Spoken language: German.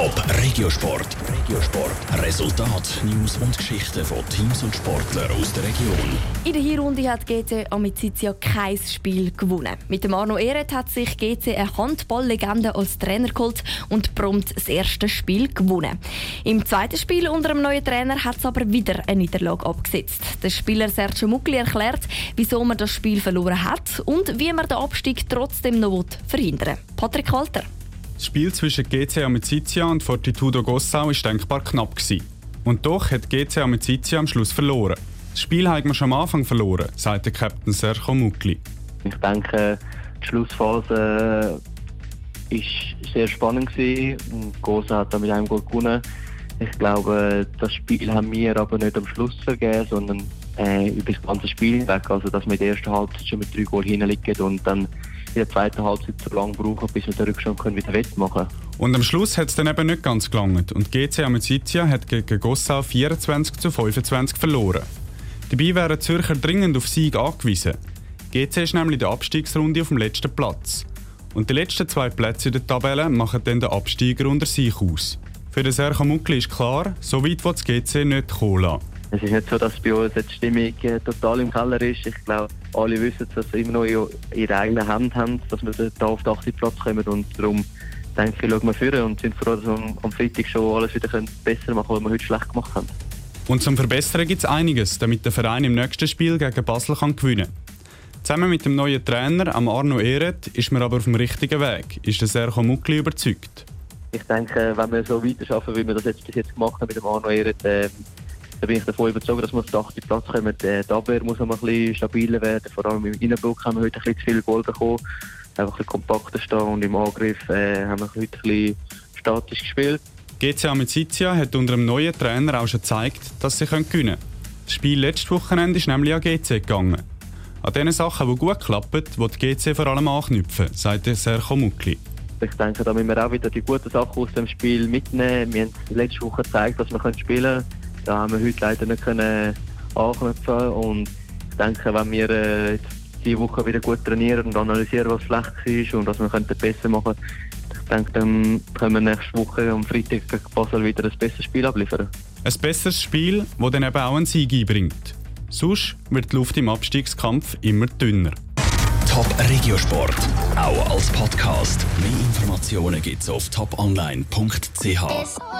Top Regiosport. Regiosport. Resultat, News und Geschichten von Teams und Sportlern aus der Region. In der Hinrunde hat GC Amicizia kein Spiel gewonnen. Mit dem Arno Ehret hat sich GC eine Handballlegende als Trainer geholt und prompt das erste Spiel gewonnen. Im zweiten Spiel unter dem neuen Trainer hat es aber wieder eine Niederlage abgesetzt. Der Spieler Sergio Muckli erklärt, wieso man das Spiel verloren hat und wie man den Abstieg trotzdem noch verhindern will. Patrick Walter. Das Spiel zwischen GC Amicizia und Fortitudo Gossau war denkbar knapp. Gewesen. Und doch hat GC Amicizia am Schluss verloren. Das Spiel haben wir schon am Anfang verloren, sagt der Captain Sergio Mukli. Ich denke, die Schlussphase war sehr spannend. Gosa hat mit einem gut gewonnen. Ich glaube, das Spiel haben wir aber nicht am Schluss vergeben, sondern äh, über das ganze Spiel hinweg. Also, dass wir in der ersten Halbzeit schon mit drei Goal hinliegen und dann in der zweiten Halbzeit so lange brauchen, bis wir den Rückstand können wieder wettmachen Und am Schluss hat es dann eben nicht ganz gelangt und GC Amicizia hat gegen Gossau 24 zu 25 verloren. Dabei wären Zürcher dringend auf Sieg angewiesen. GC ist nämlich in der Abstiegsrunde auf dem letzten Platz. Und die letzten zwei Plätze in der Tabelle machen dann den Absteiger unter sich aus. Für den Serkan Muckli ist klar, so weit wird das GC nicht kommen lassen. Es ist nicht so, dass bei uns die Stimmung äh, total im Keller ist. Ich glaube, alle wissen, dass sie immer noch in ihrer eigenen Hand haben, dass wir da auf den 80 Platz kommen. Und darum denke ich, schauen wir führen und sind froh, dass wir am Freitag schon alles wieder besser machen können, was wir heute schlecht gemacht haben. Und zum Verbessern gibt es einiges, damit der Verein im nächsten Spiel gegen Basel kann gewinnen kann. Zusammen mit dem neuen Trainer, Arno Ehret, ist man aber auf dem richtigen Weg, ist der Serko Muckli überzeugt. Ich denke, wenn wir so weiterarbeiten, wie wir das jetzt bis jetzt gemacht haben mit dem Arno Ehret, äh, da bin ich davon überzeugt, dass wir auf den 80. Platz kommen. Die Abwehr muss noch ein bisschen stabiler werden. Vor allem im Innenblock haben wir heute ein bisschen zu viel Goal bekommen. Einfach ein bisschen kompakter stehen und im Angriff äh, haben wir heute ein bisschen statisch gespielt. GC Amicizia hat unter dem neuen Trainer auch schon gezeigt, dass sie gewinnen können. Das Spiel letztes Wochenende ist nämlich an GC gegangen. An den Sachen, die gut klappen, wird GC vor allem anknüpfen, sagt Serko Muckli. Ich denke, da müssen wir auch wieder die guten Sachen aus dem Spiel mitnehmen. Wir haben letzte Woche gezeigt, dass wir spielen können. Da haben wir heute leider nicht können anknüpfen und ich denke, wenn wir äh, diese Woche wieder gut trainieren und analysieren, was schlecht war und was wir könnten besser machen ich denke, dann können wir nächste Woche am Freitag gegen Basel wieder ein besseres Spiel abliefern. Ein besseres Spiel, das dann eben auch einen Sieg einbringt. Sonst wird die Luft im Abstiegskampf immer dünner. Top Regiosport, auch als Podcast. Mehr Informationen gibt es auf toponline.ch.